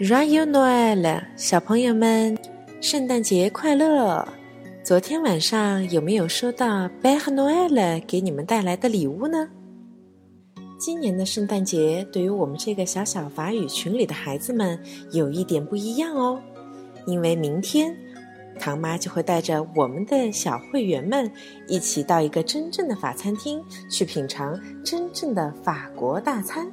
Joyeux Noël，小朋友们，圣诞节快乐！昨天晚上有没有收到 Père Noël 给你们带来的礼物呢？今年的圣诞节对于我们这个小小法语群里的孩子们有一点不一样哦，因为明天唐妈就会带着我们的小会员们一起到一个真正的法餐厅去品尝真正的法国大餐。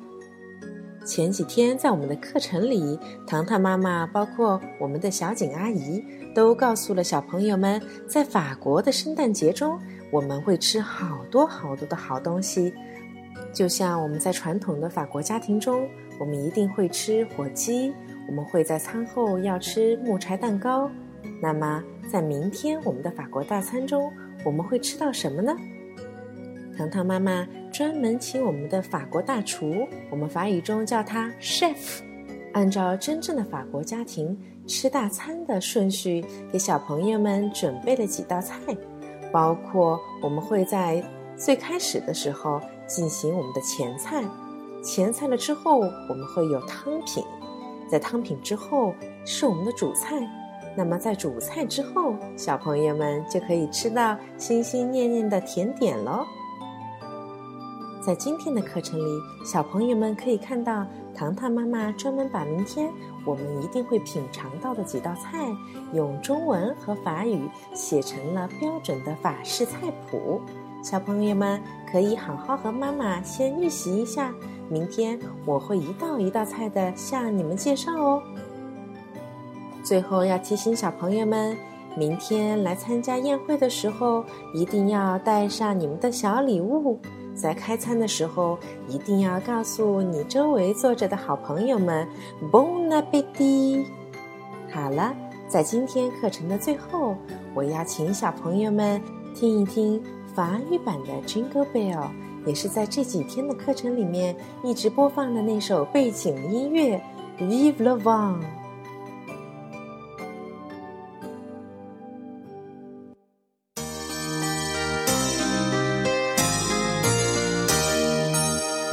前几天在我们的课程里，糖糖妈妈包括我们的小景阿姨都告诉了小朋友们，在法国的圣诞节中，我们会吃好多好多的好东西。就像我们在传统的法国家庭中，我们一定会吃火鸡，我们会在餐后要吃木柴蛋糕。那么，在明天我们的法国大餐中，我们会吃到什么呢？糖糖妈妈专门请我们的法国大厨，我们法语中叫他 chef，按照真正的法国家庭吃大餐的顺序，给小朋友们准备了几道菜，包括我们会在最开始的时候进行我们的前菜，前菜了之后我们会有汤品，在汤品之后是我们的主菜，那么在主菜之后，小朋友们就可以吃到心心念念的甜点喽。在今天的课程里，小朋友们可以看到，糖糖妈妈专门把明天我们一定会品尝到的几道菜，用中文和法语写成了标准的法式菜谱。小朋友们可以好好和妈妈先预习一下，明天我会一道一道菜的向你们介绍哦。最后要提醒小朋友们，明天来参加宴会的时候，一定要带上你们的小礼物。在开餐的时候，一定要告诉你周围坐着的好朋友们 “Bon appetit”。好了，在今天课程的最后，我要请小朋友们听一听法语版的《Jingle Bell》，也是在这几天的课程里面一直播放的那首背景音乐《Vive le Vent》。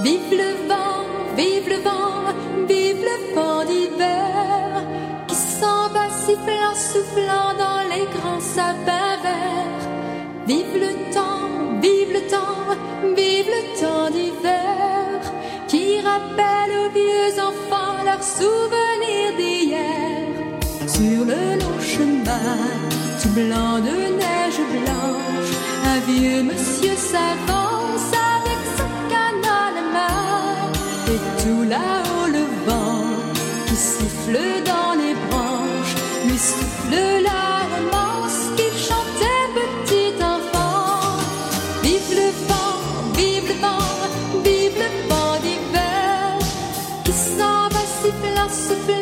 Vive le vent, vive le vent, vive le vent d'hiver qui s'en va sifflant, soufflant dans les grands sapins verts. Vive le temps, vive le temps, vive le temps d'hiver qui rappelle aux vieux enfants leurs souvenirs d'hier. Sur le long chemin, tout blanc de neige blanche, un vieux monsieur Joue là-haut le vent qui siffle dans les branches, lui souffle la romance qu'il chantait petit enfant. Vive le vent, vive le vent, vive le vent d'hiver qui s'en va sifflant, sifflant.